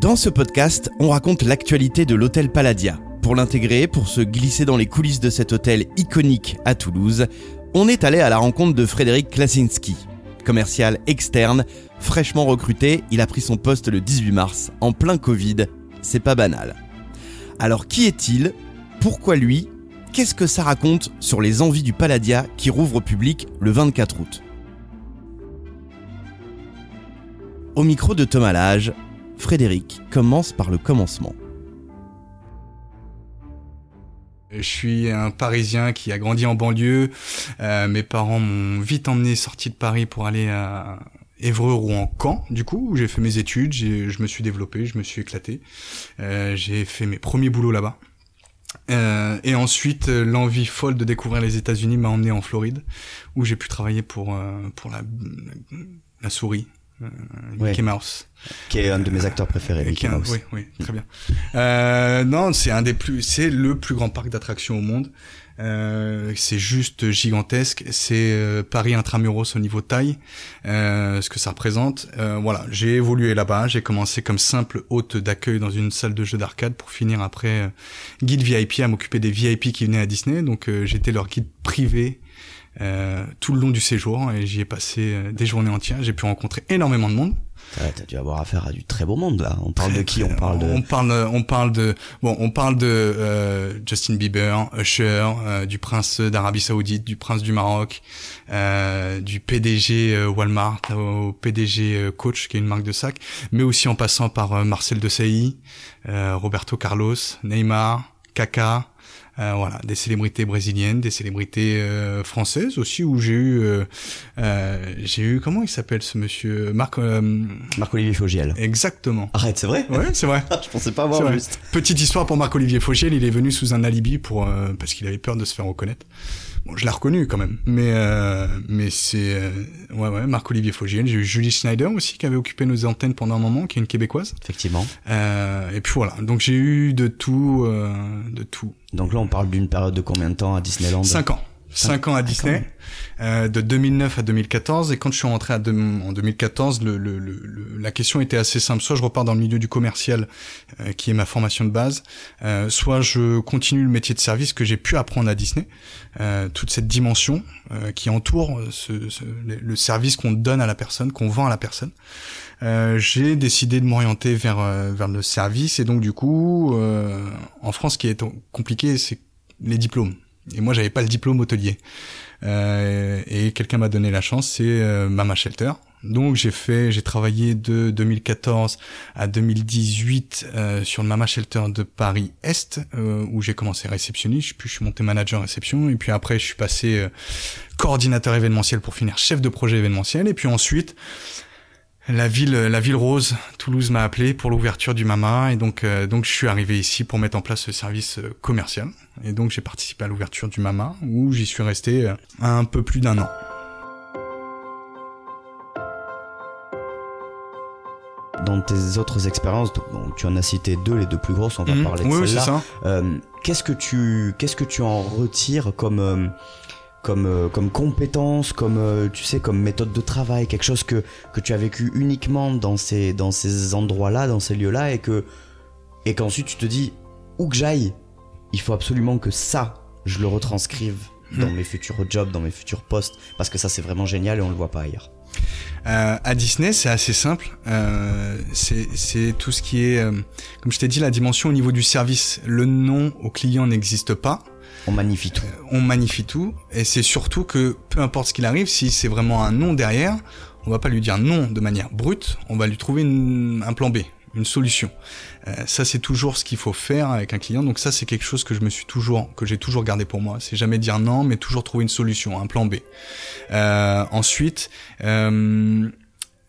Dans ce podcast, on raconte l'actualité de l'hôtel Palladia. Pour l'intégrer, pour se glisser dans les coulisses de cet hôtel iconique à Toulouse, on est allé à la rencontre de Frédéric Klasinski. Commercial externe, fraîchement recruté, il a pris son poste le 18 mars, en plein Covid. C'est pas banal. Alors qui est-il? Pourquoi lui? Qu'est-ce que ça raconte sur les envies du Palladia qui rouvre au public le 24 août? Au micro de Thomas Lage, Frédéric commence par le commencement. Je suis un Parisien qui a grandi en banlieue. Euh, mes parents m'ont vite emmené sorti de Paris pour aller à Évreux ou en Caen, du coup, où j'ai fait mes études, je me suis développé, je me suis éclaté. Euh, j'ai fait mes premiers boulots là-bas. Euh, et ensuite, l'envie folle de découvrir les États-Unis m'a emmené en Floride, où j'ai pu travailler pour la souris, Mickey Mouse. Qui est un de mes acteurs préférés, Mickey Mouse. Oui, oui, très bien. Euh, non, c'est un des plus, c'est le plus grand parc d'attractions au monde. Euh, c'est juste gigantesque. C'est euh, Paris intramuros au niveau taille, euh, ce que ça représente. Euh, voilà, j'ai évolué là-bas. J'ai commencé comme simple hôte d'accueil dans une salle de jeu d'arcade pour finir après euh, guide VIP à m'occuper des VIP qui venaient à Disney. Donc j'étais leur guide privé euh, tout le long du séjour et j'y ai passé euh, des journées entières. J'ai pu rencontrer énormément de monde. Ouais, t'as dû avoir affaire à du très beau monde là. On parle de qui? On parle de. On parle, on parle de. Bon, on parle de euh, Justin Bieber, Usher, euh, du prince d'Arabie Saoudite, du prince du Maroc, euh, du PDG Walmart au PDG Coach, qui est une marque de sac, mais aussi en passant par Marcel Desailly, Roberto Carlos, Neymar, Kaka. Euh, voilà, des célébrités brésiliennes, des célébrités euh, françaises aussi où j'ai eu, euh, euh j'ai eu comment il s'appelle ce monsieur? Marc Marc Olivier Fogiel. Exactement. Arrête, c'est vrai? Ouais, c'est vrai. Je pensais pas avoir juste. Petite histoire pour Marc Olivier Fogiel, il est venu sous un alibi pour parce qu'il avait peur de se faire reconnaître. Bon, je l'ai reconnu quand même, mais euh, mais c'est euh, ouais ouais Marc-Olivier Fogiel. J'ai eu Julie Schneider aussi qui avait occupé nos antennes pendant un moment, qui est une québécoise. Effectivement. Euh, et puis voilà, donc j'ai eu de tout, euh, de tout. Donc là, on parle d'une période de combien de temps à Disneyland? Cinq ans. 5 ans à Disney, euh, de 2009 à 2014. Et quand je suis rentré à en 2014, le, le, le, la question était assez simple. Soit je repars dans le milieu du commercial, euh, qui est ma formation de base, euh, soit je continue le métier de service que j'ai pu apprendre à Disney, euh, toute cette dimension euh, qui entoure ce, ce, le service qu'on donne à la personne, qu'on vend à la personne. j'ai décidé de m'orienter vers vers le service et donc du coup, en France, ce qui est compliqué, c'est les diplômes. Et moi, j'avais pas le diplôme hôtelier. Euh, et quelqu'un m'a donné la chance, c'est euh, Mama Shelter. Donc j'ai fait, j'ai travaillé de 2014 à 2018 euh, sur le Mama Shelter de Paris Est, euh, où j'ai commencé réceptionniste, puis je suis monté manager réception, et puis après je suis passé euh, coordinateur événementiel pour finir chef de projet événementiel, et puis ensuite la ville, la ville rose, Toulouse m'a appelé pour l'ouverture du Mama et donc euh, donc je suis arrivé ici pour mettre en place ce service euh, commercial et donc j'ai participé à l'ouverture du Mama où j'y suis resté euh, un peu plus d'un an. Dans tes autres expériences, tu en as cité deux, les deux plus grosses, on va mmh. parler de oui, celles-là. Euh, qu'est-ce que tu qu'est-ce que tu en retires comme comme euh, comme compétence, comme euh, tu sais, comme méthode de travail, quelque chose que que tu as vécu uniquement dans ces dans ces endroits-là, dans ces lieux-là, et que et qu'ensuite tu te dis où que j'aille, il faut absolument que ça je le retranscrive dans mes futurs jobs, dans mes futurs postes, parce que ça c'est vraiment génial et on le voit pas ailleurs. Euh, à Disney, c'est assez simple. Euh, c'est tout ce qui est, euh, comme je t'ai dit, la dimension au niveau du service. Le nom au client n'existe pas. On magnifie tout. Euh, on magnifie tout, et c'est surtout que peu importe ce qu'il arrive, si c'est vraiment un nom derrière, on va pas lui dire non de manière brute, on va lui trouver un plan B, une solution. Euh, ça c'est toujours ce qu'il faut faire avec un client. Donc ça c'est quelque chose que je me suis toujours, que j'ai toujours gardé pour moi. C'est jamais dire non, mais toujours trouver une solution, un plan B. Euh, ensuite,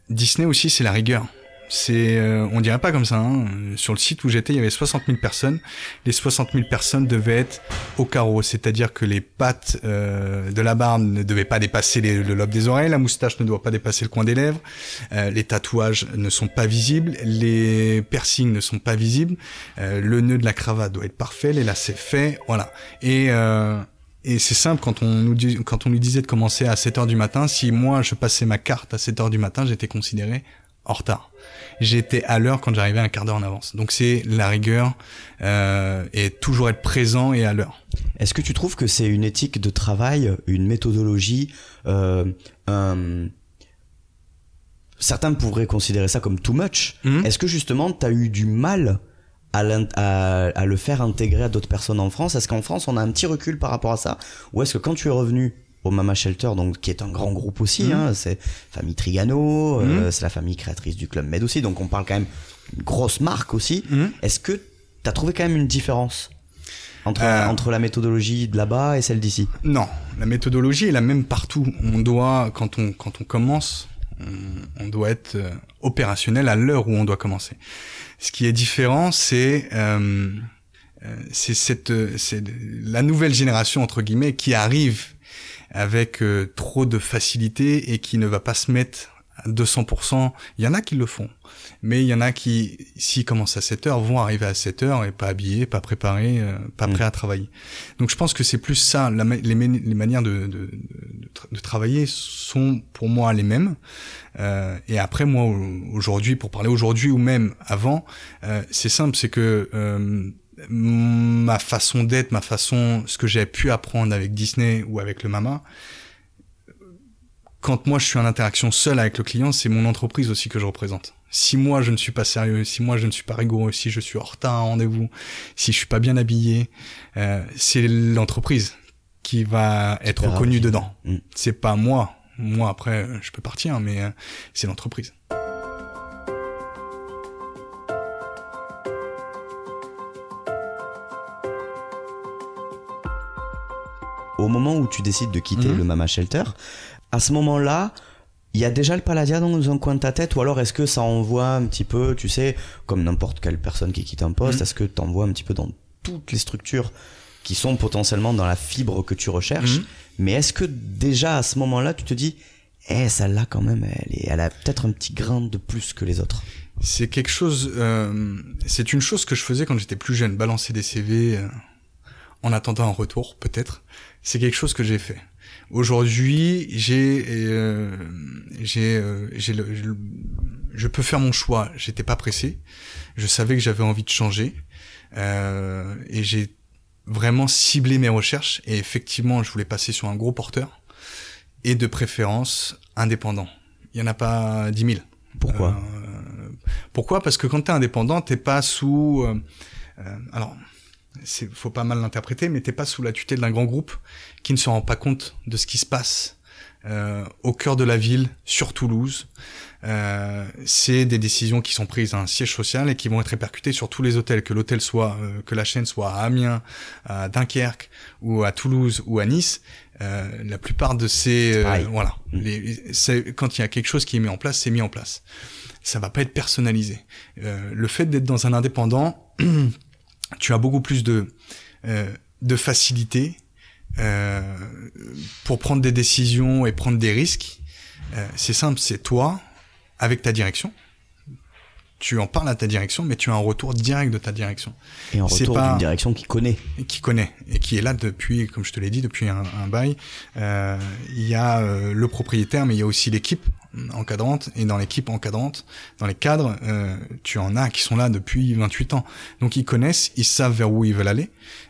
Disney aussi c'est la rigueur c'est, euh, on dirait pas comme ça. Hein. Sur le site où j'étais, il y avait 60 000 personnes. Les 60 000 personnes devaient être au carreau, c'est-à-dire que les pattes euh, de la barbe ne devaient pas dépasser le lobe des oreilles, la moustache ne doit pas dépasser le coin des lèvres, euh, les tatouages ne sont pas visibles, les piercings ne sont pas visibles, euh, le nœud de la cravate doit être parfait, les lacets faits, voilà. Et et c'est simple, quand on, nous quand on disait de commencer à 7 heures du matin, si moi je passais ma carte à 7 heures du matin, j'étais considéré en retard. J'étais à l'heure quand j'arrivais un quart d'heure en avance. Donc c'est la rigueur euh, et toujours être présent et à l'heure. Est-ce que tu trouves que c'est une éthique de travail, une méthodologie, euh, un... certains pourraient considérer ça comme too much. Mhm. Est-ce que justement tu as eu du mal à, à le faire intégrer à d'autres personnes en France? Est-ce qu'en France on a un petit recul par rapport à ça? Ou est-ce que quand tu es revenu au Mama Shelter, donc qui est un grand groupe aussi, Mhm. hein, c'est famille Trigano, euh, Mhm. c'est la famille créatrice du club Med aussi, donc on parle quand même une grosse marque aussi. Mhm. Est-ce que tu as trouvé quand même une différence entre, Euh. entre la méthodologie de là-bas et celle d'ici? Non, la méthodologie est la même partout. On doit, quand on, quand on commence, on, on doit être euh, opérationnel à l'heure où on doit commencer. Ce qui est différent, c'est euh, euh, c'est cette, c'est la nouvelle génération entre guillemets qui arrive avec euh, trop de facilité et qui ne va pas se mettre à 200%. Il y en a qui le font, mais il y en a qui, s'ils commencent à 7 heures, vont arriver à 7 heures et pas habillés, pas préparés, euh, pas Mm. prêts à travailler. Donc je pense que c'est plus ça, la les, les manières de, de, de, de tra- de travailler sont pour moi les mêmes. Euh, et après moi au- aujourd'hui, pour parler aujourd'hui ou même avant, euh, c'est simple, c'est que euh, ma façon d'être, ma façon, ce que j'ai pu apprendre avec Disney ou avec le Mama, quand moi je suis en interaction seul avec le client, c'est mon entreprise aussi que je représente. Si moi je ne suis pas sérieux, si moi je ne suis pas rigoureux, si je suis en retard à un rendez-vous, si je suis pas bien habillé, euh, c'est l'entreprise qui va être reconnue dedans. Mm. C'est pas moi. Moi après je peux partir, mais euh, c'est l'entreprise. Moment où tu décides de quitter Mhm. le Mama Shelter, à ce moment-là, il y a déjà le Paladia dans un coin de ta tête ou alors est-ce que ça envoie un petit peu, tu sais, comme n'importe quelle personne qui quitte un poste, Mhm. est-ce que tu envoies un petit peu dans toutes les structures qui sont potentiellement dans la fibre que tu recherches Mhm. Mais est-ce que déjà à ce moment-là, tu te dis, eh, celle-là quand même, elle, est, elle a peut-être un petit grain de plus que les autres? C'est quelque chose, euh, c'est une chose que je faisais quand j'étais plus jeune, balancer des CV euh, en attendant un retour, peut-être. C'est quelque chose que j'ai fait. Aujourd'hui, j'ai, euh, j'ai, euh, j'ai le, je, je peux faire mon choix. J'étais pas pressé. Je savais que j'avais envie de changer euh, et j'ai vraiment ciblé mes recherches. Et effectivement, je voulais passer sur un gros porteur et de préférence indépendant. Il y en a pas 10 000. Pourquoi Euh, pourquoi? Parce que quand t'es indépendant, t'es pas sous. euh, euh, alors, c'est faut pas mal l'interpréter, mais t'es pas sous la tutelle d'un grand groupe qui ne se rend pas compte de ce qui se passe euh, au cœur de la ville, sur Toulouse. Euh, c'est des décisions qui sont prises à un siège social et qui vont être répercutées sur tous les hôtels, que l'hôtel soit, euh, que la chaîne soit à Amiens, à Dunkerque ou à Toulouse ou à Nice. Euh, la plupart de ces, euh, voilà, Mm. les, c'est- quand il y a quelque chose qui est mis en place, c'est mis en place. Ça va pas être personnalisé. Euh, le fait d'être dans un indépendant, tu as beaucoup plus de euh, de facilité euh, pour prendre des décisions et prendre des risques. Euh, c'est simple, c'est toi avec ta direction. Tu en parles à ta direction, mais tu as un retour direct de ta direction Et en c'est retour d'une direction qui connaît. qui connaît et qui est là depuis, comme je te l'ai dit, depuis un, un bail. Euh, il y a euh, le propriétaire, mais il y a aussi l'équipe encadrante. Et dans l'équipe encadrante, dans les cadres, euh, tu en as qui sont là depuis 28 ans. Donc ils connaissent, ils savent vers où ils veulent aller,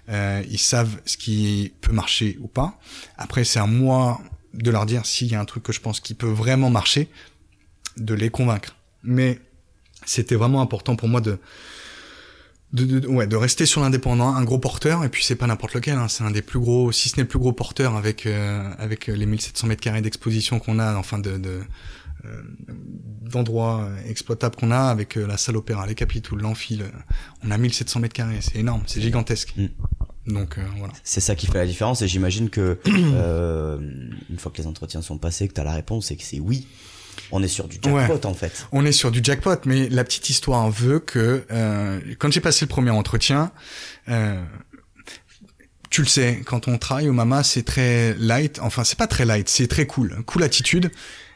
euh, ils savent ce qui peut marcher ou pas. Après, c'est à moi de leur dire s'il y a un truc que je pense qui peut vraiment marcher, de les convaincre. Mais c'était vraiment important pour moi de de, de, ouais, de rester sur l'indépendant, un gros porteur, et puis c'est pas n'importe lequel, hein, c'est un des plus gros, si ce n'est le plus gros porteur avec euh, avec les 1700 mètres carrés d'exposition qu'on a, enfin de, de euh, d'endroits euh, exploitables qu'on a, avec euh, la salle opéra, les capitouls, l'amphi, le- on a 1700 mètres carrés, c'est énorme, c'est gigantesque. Mm. Donc euh, voilà. C'est ça qui fait la différence et j'imagine que euh, une fois que les entretiens sont passés, que tu as la réponse et que c'est oui, on est sur du jackpot en fait. On est sur du jackpot, mais la petite histoire veut que euh, quand j'ai passé le premier entretien, euh, tu le sais, quand on travaille au Mama, c'est très light. Enfin, c'est pas très light, c'est très cool, cool attitude.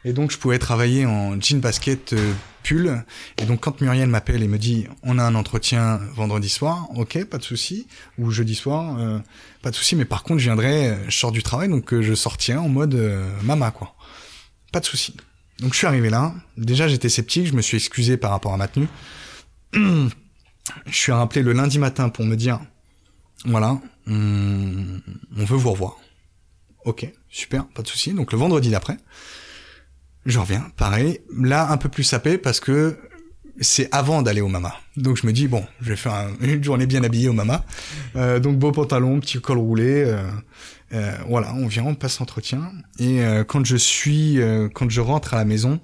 Et donc, je pouvais travailler en jean basket, euh, pull. Et donc, quand Muriel m'appelle et me dit, on a un entretien vendredi soir, ok, pas de souci, ou jeudi soir, euh, pas de souci. Mais par contre, je viendrai, euh, je sors du travail, donc euh, je sortirai en mode euh, Mama, quoi. Pas de souci. Donc je suis arrivé là. Déjà j'étais sceptique, je me suis excusé par rapport à ma tenue. je suis rappelé le lundi matin pour me dire, voilà, on, veut vous revoir. Ok, super, pas de souci. Donc le vendredi d'après, je reviens, pareil, là un peu plus sapé parce que c'est avant d'aller au Mama. Donc je me dis bon, je vais faire une journée bien habillée au Mama. Euh, donc beau pantalon, petit col roulé. Euh, euh, voilà, on vient, on passe l'entretien. Et euh, quand je suis, euh, quand je rentre à la maison,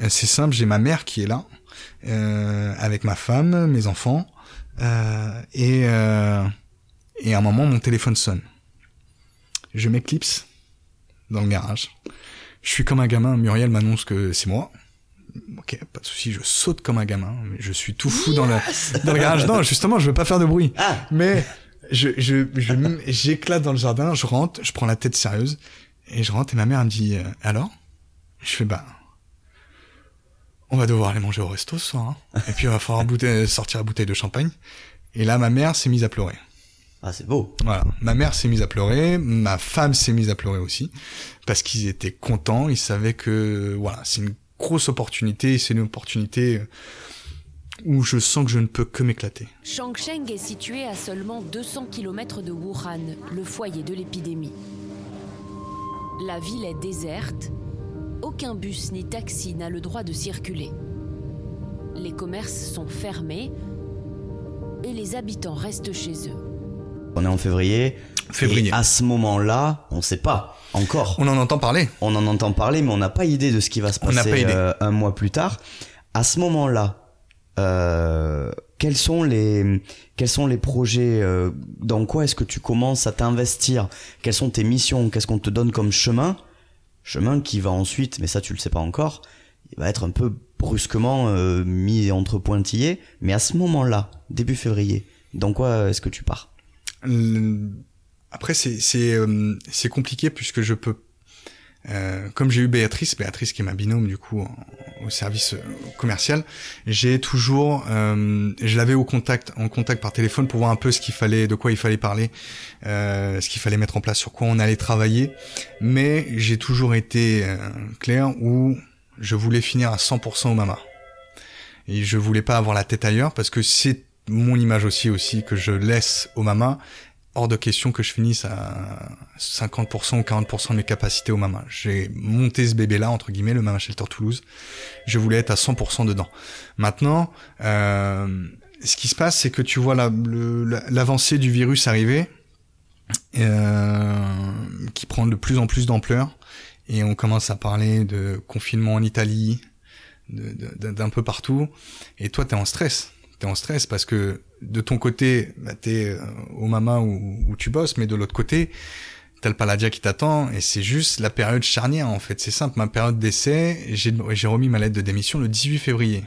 euh, c'est simple, j'ai ma mère qui est là, avec ma femme, mes enfants, et et à un moment mon téléphone sonne. Je m'éclipse dans le garage. Je suis comme un gamin. Muriel m'annonce que c'est moi ok, pas de souci, je saute comme un gamin, mais je suis tout fou dans le dans le garage. Non, justement, je veux pas faire de bruit. Ah. Mais je je j'éclate dans le jardin, je rentre, je prends la tête sérieuse et je rentre et ma mère me dit euh, alors? Je fais bah on va devoir aller manger au resto ce soir. Hein. Et puis il va falloir bouteille, sortir la bouteille de champagne. Et là ma mère s'est mise à pleurer. Ah, c'est beau. Voilà. Ma mère s'est mise à pleurer, ma femme s'est mise à pleurer aussi, parce qu'ils étaient contents, ils savaient que, voilà, c'est une grosse opportunité. C'est une opportunité où je sens que je ne peux que m'éclater. Changcheng est situé à seulement 200 km de Wuhan, le foyer de l'épidémie. La ville est déserte. Aucun bus ni taxi n'a le droit de circuler. Les commerces sont fermés et les habitants restent chez eux. On est en février. Février. Et à ce moment-là, on ne sait pas encore. On en entend parler. On en entend parler, mais on n'a pas idée de ce qui va se passer euh, un mois plus tard. À ce moment-là, euh, quels sont les quels sont les projets euh, Dans quoi est-ce que tu commences à t'investir? Quelles sont tes missions? Qu'est-ce qu'on te donne comme chemin? Chemin qui va ensuite, mais ça tu le sais pas encore, il va être un peu brusquement euh, mis entre pointillés. Mais à ce moment-là, début février, dans quoi est-ce que tu pars? Après, c'est c'est compliqué puisque je peux, euh, comme j'ai eu Béatrice, Béatrice qui est ma binôme du coup au service euh, commercial, j'ai toujours, euh, je l'avais au contact, en contact par téléphone pour voir un peu ce qu'il fallait, de quoi il fallait parler, euh, ce qu'il fallait mettre en place, sur quoi on allait travailler. Mais j'ai toujours été clair où je voulais finir à 100% au Mama. Et je voulais pas avoir la tête ailleurs parce que c'est mon image aussi aussi que je laisse au Mama hors de question que je finisse à 50% ou 40% de mes capacités au Mama. J'ai monté ce bébé-là, entre guillemets, le Mama Shelter Toulouse. Je voulais être à 100% dedans. Maintenant, euh, ce qui se passe, c'est que tu vois l'avancée du virus arriver, euh, qui prend de plus en plus d'ampleur, et on commence à parler de confinement en Italie, d'un peu partout, et toi, t'es en stress t'es en stress parce que de ton côté, bah, t'es euh, au mama où, où, tu bosses, mais de l'autre côté, t'as le paladia qui t'attend et c'est juste la période charnière en fait. C'est simple, ma période d'essai, j'ai, j'ai remis ma lettre de démission le 18 février.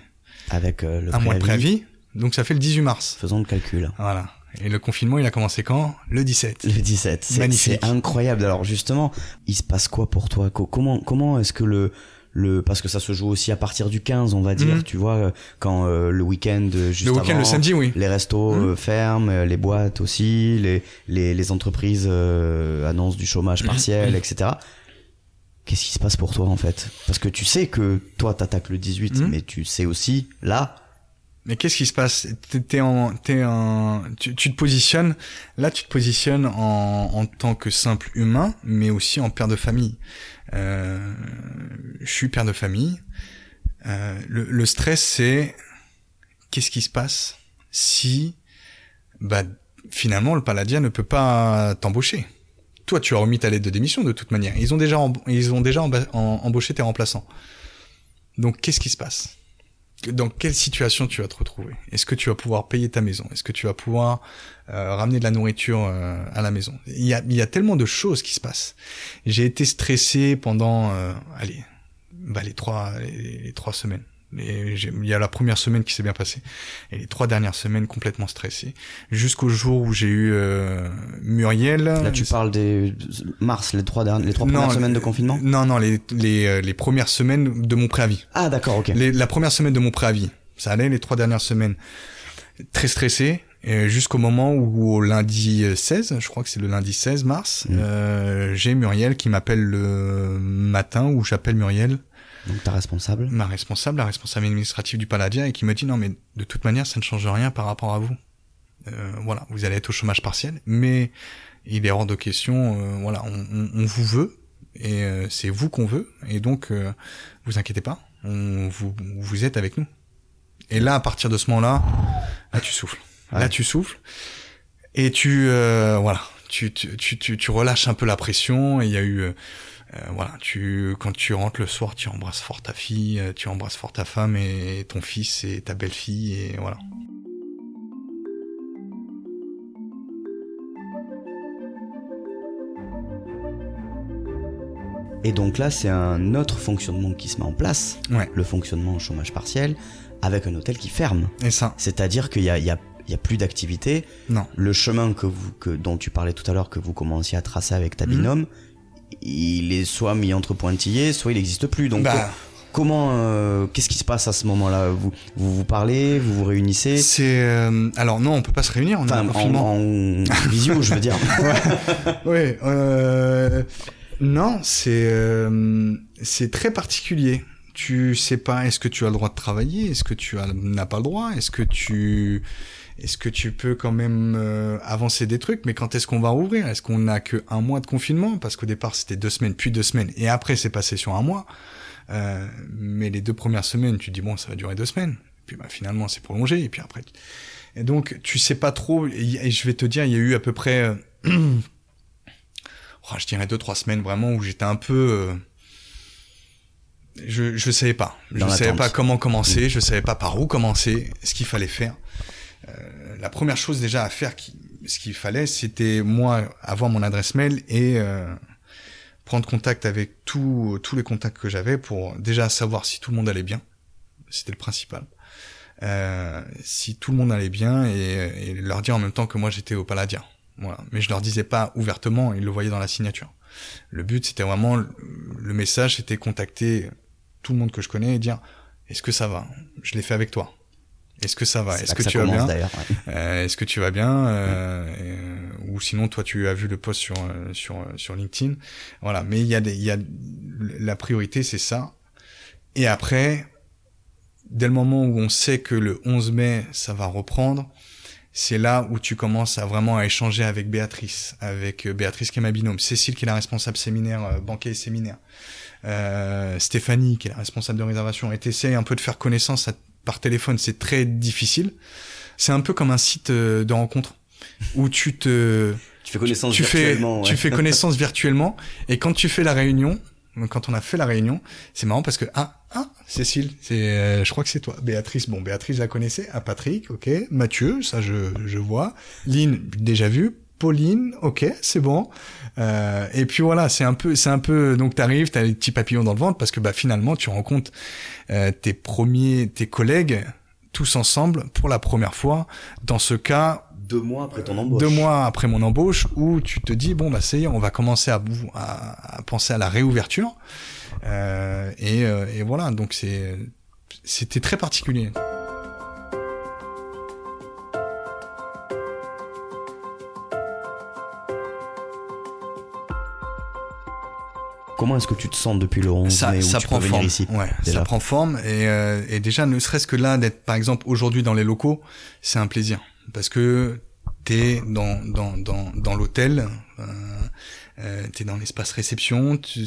Avec euh, le un mois de préavis, donc ça fait le 18 mars. Faisons le calcul. Voilà. Et le confinement, il a commencé quand? Le 17. Le 17. C'est, c'est incroyable. Alors justement, il se passe quoi pour toi? Comment comment est-ce que le le parce que ça se joue aussi à partir du 15 on va dire mhm. tu vois euh, quand euh, le week-end euh, juste le week-end le samedi oui les restos mhm. ferment les boîtes aussi les les, les entreprises annoncent du chômage mhm. partiel etc qu'est-ce qui se passe pour toi en fait? Parce que tu sais que toi t'attaques le 18 mais tu sais aussi là mais qu'est-ce qui se passe? T'es en, t'es en, tu, tu, te positionnes. Là, tu te positionnes en, en tant que simple humain, mais aussi en père de famille. Euh, je suis père de famille. Euh, le, le, stress, c'est qu'est-ce qui se passe si, bah, finalement, le Paladia ne peut pas t'embaucher? Toi, tu as remis ta lettre de démission de toute manière. Ils ont déjà, ils ont déjà embauché tes remplaçants. Donc, qu'est-ce qui se passe? Dans quelle situation tu vas te retrouver? Est-ce que tu vas pouvoir payer ta maison? Est-ce que tu vas pouvoir euh, ramener de la nourriture euh, à la maison? Il y, a, tellement de choses qui se passent. J'ai été stressé pendant, euh, allez, bah, les trois semaines. Et il y a la première semaine qui s'est bien passée et les trois dernières semaines complètement stressé jusqu'au jour où j'ai eu euh, Muriel. Là tu parles des mars les trois dernières les trois premières semaines de confinement? Non non les les euh, les premières semaines de mon préavis. Ah d'accord ok. la première semaine de mon préavis ça allait les trois dernières semaines très stressé jusqu'au moment où au lundi 16, je crois que c'est le lundi 16 mars, mmh. euh, j'ai Muriel qui m'appelle le matin où j'appelle Muriel Donc ta responsable Ma responsable, la responsable administrative du Paladia, et qui me dit non mais de toute manière ça ne change rien par rapport à vous. Euh, voilà, vous allez être au chômage partiel, mais il est hors de question. Euh, voilà, on, on, on, vous veut et euh, c'est vous qu'on veut, et donc euh, vous inquiétez pas, on, vous vous êtes avec nous. Et là, à partir de ce moment-là, là tu souffles. Ouais. Là tu souffles et tu euh, voilà, tu, tu, tu, tu, relâches un peu la pression. Et il y a eu euh, voilà, tu quand tu rentres le soir, tu embrasses fort ta fille, tu embrasses fort ta femme et ton fils et ta belle-fille et voilà. Et donc là, c'est un autre fonctionnement qui se met en place, ouais. le fonctionnement au chômage partiel, avec un hôtel qui ferme. Et ça. C'est-à-dire qu'il y a, il y a, il y a plus d'activité. Non. Le chemin que vous, que, dont tu parlais tout à l'heure, que vous commenciez à tracer avec ta binôme, mmh. Il est soit mis entre pointillés, soit il n'existe plus. Donc, bah. comment, euh, qu'est-ce qui se passe à ce moment-là? Vous, vous vous parlez, vous vous réunissez? C'est euh, alors non, on peut pas se réunir. On enfin, confinement. En, en visio, je veux dire. ouais. Euh, non, c'est c'est très particulier. Tu sais pas, est-ce que tu as le droit de travailler? Est-ce que tu n'as pas le droit? Est-ce que tu est-ce que tu peux quand même euh, avancer des trucs? Mais quand est-ce qu'on va rouvrir? Est-ce qu'on a que un mois de confinement? Parce qu'au départ c'était deux semaines, puis deux semaines, et après c'est passé sur un mois. Euh, mais les deux premières semaines, tu dis bon, ça va durer deux semaines. Et puis bah, finalement c'est prolongé, et puis après. Et donc tu sais pas trop. Et, et je vais te dire, il y a eu à peu près oh, je dirais deux trois semaines vraiment où j'étais un peu euh, je je savais pas. Dans je savais pas comment commencer. Je savais pas par où commencer ce qu'il fallait faire euh, la première chose déjà à faire qui, ce qu'il fallait c'était moi avoir mon adresse mail et euh, prendre contact avec tous tous les contacts que j'avais pour déjà savoir si tout le monde allait bien c'était le principal euh, si tout le monde allait bien et, et leur dire en même temps que moi j'étais au Palladium voilà. Mais je leur disais pas ouvertement, ils le voyaient dans la signature. Le but, c'était vraiment, le message, c'était contacter tout le monde que je connais et dire, est-ce que ça va? Je l'ai fait avec toi. Est-ce que ça va Est-ce que, que tu vas bien euh, Est-ce que tu vas bien euh, Ou sinon, toi, tu as vu le post sur euh, sur sur LinkedIn. Voilà. Mais il y a des, il y a la priorité, c'est ça. Et après, dès le moment où on sait que le 11 mai, ça va reprendre, c'est là où tu commences à vraiment à échanger avec Béatrice, avec Béatrice qui est ma binôme, Cécile qui est la responsable séminaire, euh, banquet et séminaire, euh, Stéphanie qui est la responsable de réservation, et t'essayes un peu de faire connaissance à, par téléphone, c'est très difficile. C'est un peu comme un site euh, de rencontre où tu te... Tu fais connaissance tu virtuellement. Fais, ouais. Tu fais connaissance virtuellement, et quand tu fais la réunion, quand on a fait la réunion, c'est marrant parce que ah ah Cécile, c'est euh, je crois que c'est toi. Béatrice, bon Béatrice la connaissais, ah Patrick, ok, Mathieu, ça je je vois, Lynn déjà vu, Pauline, ok, c'est bon. Euh, et puis voilà, c'est un peu c'est un peu donc t'arrives, t'as les petits papillons dans le ventre parce que bah finalement tu rencontres euh, tes premiers tes collègues tous ensemble pour la première fois. Dans ce cas, deux mois après ton embauche. Deux mois après mon embauche, où tu te dis bon bah c'est on va commencer à, à, à, penser à la réouverture. Euh, et, euh, et, voilà, donc c'est c'était très particulier. Comment est-ce que tu te sens depuis le 11 ça, mai où ça tu prend peux venir forme. ici ouais, ça prend forme et, euh, et déjà ne serait-ce que là d'être par exemple aujourd'hui dans les locaux, c'est un plaisir parce que t'es dans dans dans dans l'hôtel, euh, euh, t'es dans l'espace réception, tu-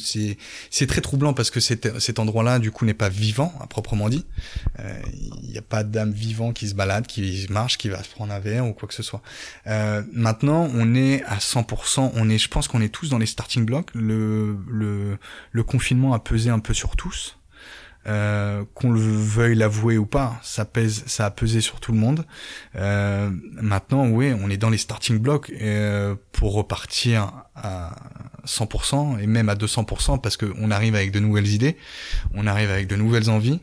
c'est très troublant parce que cet cet endroit-là du coup n'est pas vivant à proprement dit. Il n'y a pas d'âme vivant qui se balade, qui marche, qui va se prendre un verre ou quoi que ce soit. Euh, maintenant, on est à 100%. On est, je pense qu'on est tous dans les starting blocks. Le le le confinement a pesé un peu sur tous. Euh, qu'on le veuille l'avouer ou pas, ça pèse, ça a pesé sur tout le monde. Euh, maintenant, oui, on est dans les starting blocks euh, pour repartir à 100% et même à 200% parce que on arrive avec de nouvelles idées, on arrive avec de nouvelles envies,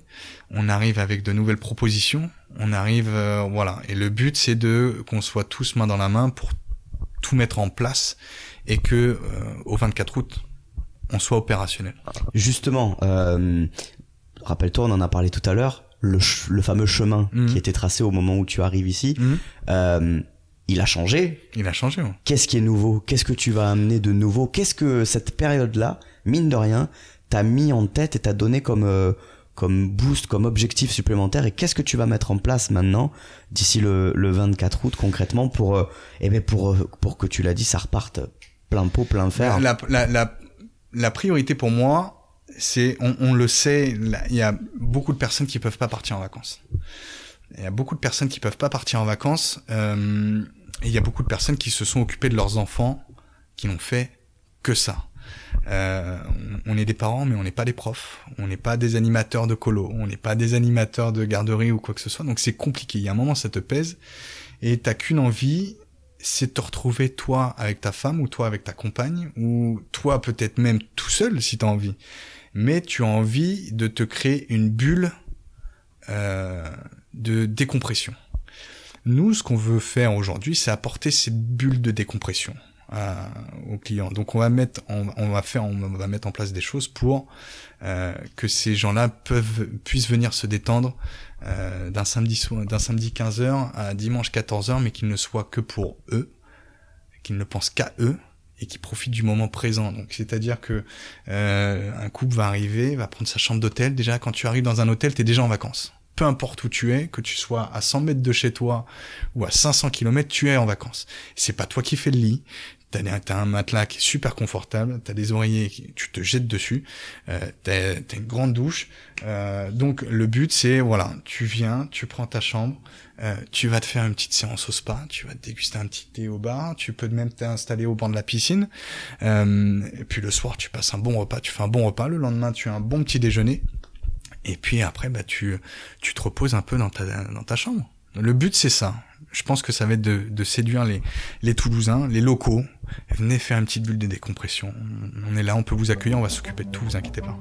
on arrive avec de nouvelles propositions, on arrive, euh, voilà. Et le but, c'est de qu'on soit tous main dans la main pour tout mettre en place et que euh, au 24 août, on soit opérationnel. Justement, euh, rappelle-toi, on en a parlé tout à l'heure, le, le fameux chemin Mhm. qui était tracé au moment où tu arrives ici, euh, il a changé. Il a changé. ouais. Qu'est-ce qui est nouveau? Qu'est-ce que tu vas amener de nouveau? Qu'est-ce que cette période-là, mine de rien, t'as mis en tête et t'as donné comme euh, comme boost, comme objectif supplémentaire? Et qu'est-ce que tu vas mettre en place maintenant d'ici le, le 24 août concrètement pour euh, eh ben pour euh, pour que tu l'as dit ça reparte plein pot plein fer? La, la, la, la priorité pour moi, c'est on, on le sait, il y a beaucoup de personnes qui peuvent pas partir en vacances. Il y a beaucoup de personnes qui peuvent pas partir en vacances. Euh, et il y a beaucoup de personnes qui se sont occupées de leurs enfants, qui n'ont fait que ça. Euh, on est des parents, mais on n'est pas des profs. On n'est pas des animateurs de colo. On n'est pas des animateurs de garderie ou quoi que ce soit. Donc c'est compliqué. Il y a un moment, ça te pèse. Et t'as qu'une envie, c'est te retrouver toi avec ta femme ou toi avec ta compagne ou toi peut-être même tout seul si t'as envie. Mais tu as envie de te créer une bulle euh, de décompression. Nous, ce qu'on veut faire aujourd'hui, c'est apporter cette bulle de décompression aux clients. Donc on va mettre, on, va faire, on va mettre en place des choses pour euh, que ces gens-là puissent venir se détendre euh, d'un samedi d'un samedi 15h à dimanche 14h, mais qu'ils ne soient que pour eux, qu'ils ne pensent qu'à eux et qui profitent du moment présent. Donc c'est-à-dire que euh, un couple va arriver, va prendre sa chambre d'hôtel. Déjà quand tu arrives dans un hôtel, tu es déjà en vacances peu importe où tu es, que tu sois à 100 mètres de chez toi ou à 500 km, tu es en vacances. C'est pas toi qui fais le lit, T'as un matelas qui est super confortable, t'as des oreillers, qui, tu te jettes dessus, euh, t'as as une grande douche. Euh, donc le but c'est voilà, tu viens, tu prends ta chambre, euh, tu vas te faire une petite séance au spa, tu vas te déguster un petit thé au bar, tu peux même t'installer au banc de la piscine. Euh, et puis le soir tu passes un bon repas, tu fais un bon repas. Le lendemain tu as un bon petit déjeuner. Et puis après bah tu tu te reposes un peu dans ta dans ta chambre. Le but c'est ça je pense que ça va être de, séduire les, Toulousains, les locaux. Venez faire une petite bulle de décompression. On est là, on peut vous accueillir, on va s'occuper de tout, vous inquiétez pas.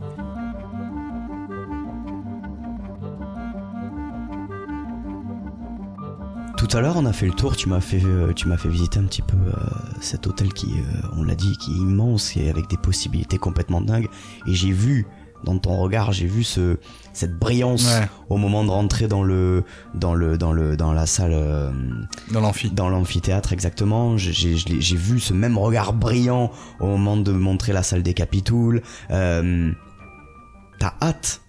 Tout à l'heure, on a fait le tour. Tu m'as fait, euh, visiter un petit peu euh, cet hôtel qui, euh, on l'a dit, qui est immense et avec des possibilités complètement dingues. Et j'ai vu dans ton regard, j'ai vu ce cette brillance au moment de rentrer dans le dans le dans le dans la salle euh, dans l'amphi dans l'amphithéâtre exactement. J'ai j'ai vu ce même regard brillant au moment de montrer la salle des Capitouls. Euh, T'as hâte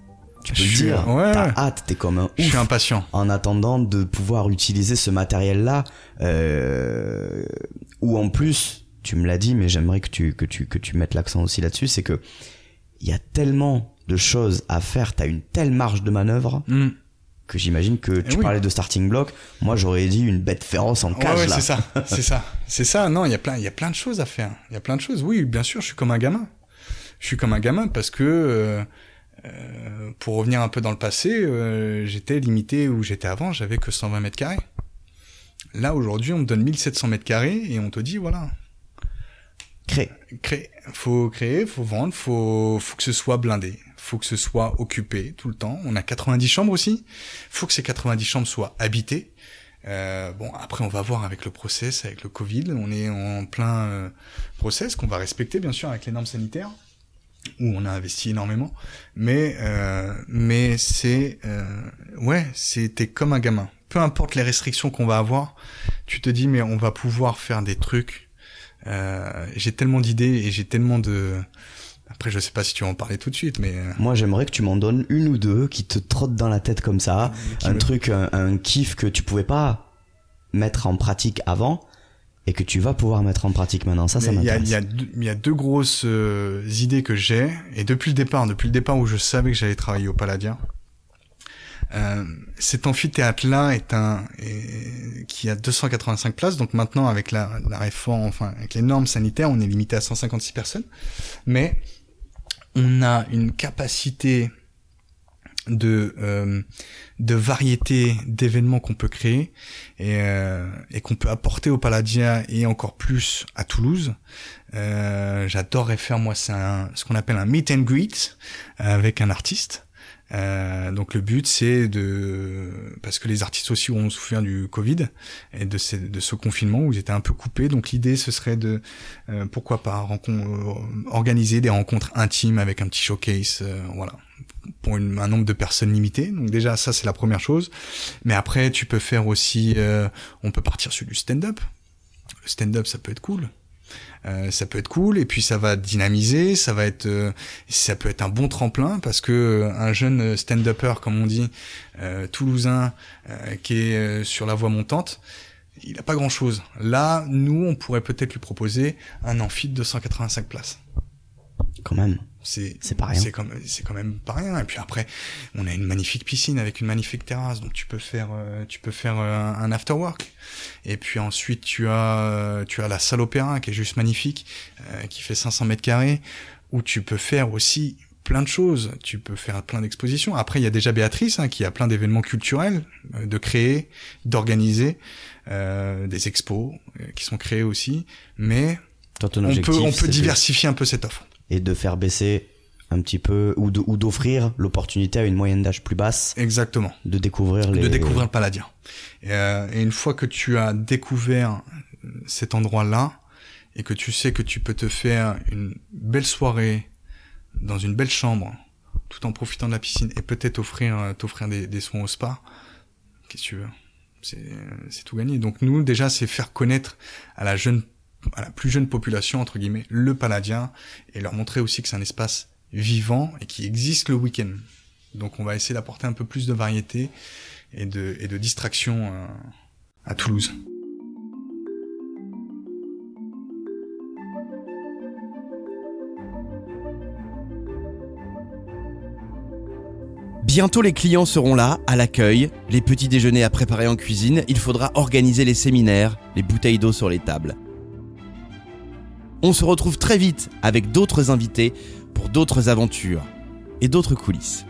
tu peux le dire, ouais. t'as hâte, t'es comme un ouf. Je suis impatient. En attendant de pouvoir utiliser ce matériel-là, euh, ou en plus, tu me l'as dit, mais j'aimerais que tu que tu que tu mettes l'accent aussi là-dessus, c'est que il y a tellement de choses à faire, t'as une telle marge de manœuvre mm. que j'imagine que tu parlais de starting block. Moi, j'aurais dit une bête féroce en cage. Ouais, c'est ça, c'est ça, c'est ça. Non, il y a plein, il y a plein de choses à faire. Il y a plein de choses. Oui, bien sûr, je suis comme un gamin. Je suis comme un gamin parce que euh, euh, pour revenir un peu dans le passé, euh, j'étais limité où j'étais avant, j'avais que 120 mètres carrés. Là aujourd'hui, on me donne 1700 mètres carrés et on te dit voilà, Créer. Créer. Faut créer, faut vendre, faut, faut que ce soit blindé. Faut que ce soit occupé tout le temps. On a 90 chambres aussi. Faut que ces 90 chambres soient habitées. Euh, bon, après, on va voir avec le process, avec le Covid. On est en plein euh, process qu'on va respecter, bien sûr, avec les normes sanitaires, où on a investi énormément. Mais, euh, mais c'est, euh, ouais, c'était comme un gamin. Peu importe les restrictions qu'on va avoir, tu te dis, mais on va pouvoir faire des trucs euh, j'ai tellement d'idées et j'ai tellement de... Après, je sais pas si tu vas en parler tout de suite, mais... Euh, Moi, j'aimerais que tu m'en donnes une ou deux qui te trottent dans la tête comme ça. Un truc, un, kiff que tu pouvais pas mettre en pratique avant et que tu vas pouvoir mettre en pratique maintenant. Ça, ça m'intéresse. Il y a, y, y a, deux grosses euh, idées que j'ai. Et depuis le départ, depuis le départ où je savais que j'allais travailler au Paladien, euh, cet amphithéâtre-là est un qui a 285 places. Donc maintenant, avec la, réforme, enfin avec les normes sanitaires, on est limité à 156 personnes. Mais on a une capacité de euh, de variété d'événements qu'on peut créer et, euh, qu'on peut apporter au Palladia et encore plus à Toulouse. Euh, J'adorerais faire moi ce qu'on appelle un meet and greet avec un artiste. Euh, donc le but c'est de parce que les artistes aussi ont souffert du Covid et de, ce, confinement où ils étaient un peu coupés. Donc l'idée ce serait de euh, pourquoi pas euh, organiser des rencontres intimes avec un petit showcase, euh, voilà, pour un nombre de personnes limité. Donc déjà ça c'est la première chose. Mais après tu peux faire aussi, on peut partir sur du stand-up. Le stand-up ça peut être cool. Euh, ça peut être cool et puis ça va dynamiser, ça va être, euh, ça peut être un bon tremplin parce que euh, un jeune stand-upper comme on dit, toulousain, qui est sur la voie montante, il a pas grand chose. Là, nous, on pourrait peut-être lui proposer un amphi de 285 places. Quand même. C'est pas rien. C'est quand quand même pas rien. Et puis après, on a une magnifique piscine avec une magnifique terrasse, donc tu peux faire euh, tu peux faire euh, un after work. Et puis ensuite tu as euh, tu as la salle opéra qui est juste magnifique, qui fait 500 mètres carrés, où tu peux faire aussi plein de choses. Tu peux faire plein d'expositions. Après, il y a déjà Béatrice hein, qui a plein d'événements culturels de créer, d'organiser des expos qui sont créés aussi. Mais Toi, on peut on peut diversifier un peu cette offre. Et de faire baisser un petit peu ou de- ou d'offrir l'opportunité à une moyenne d'âge plus basse Exactement. de découvrir les de découvrir le Paladien. Et, euh, et une fois que tu as découvert cet endroit-là et que tu sais que tu peux te faire une belle soirée dans une belle chambre tout en profitant de la piscine et peut-être offrir euh, t'offrir des, des soins au spa, qu'est-ce que tu veux? C'est c'est tout gagné. Donc nous déjà c'est faire connaître à la jeune à la plus jeune population entre guillemets le Paladien et leur montrer aussi que c'est un espace vivant et qui existe le week-end. Donc on va essayer d'apporter un peu plus de variété et de, et de distraction euh, à Toulouse. Bientôt les clients seront là, à l'accueil, les petits déjeuners à préparer en cuisine, il faudra organiser les séminaires, les bouteilles d'eau sur les tables. On se retrouve très vite avec d'autres invités pour d'autres aventures et d'autres coulisses.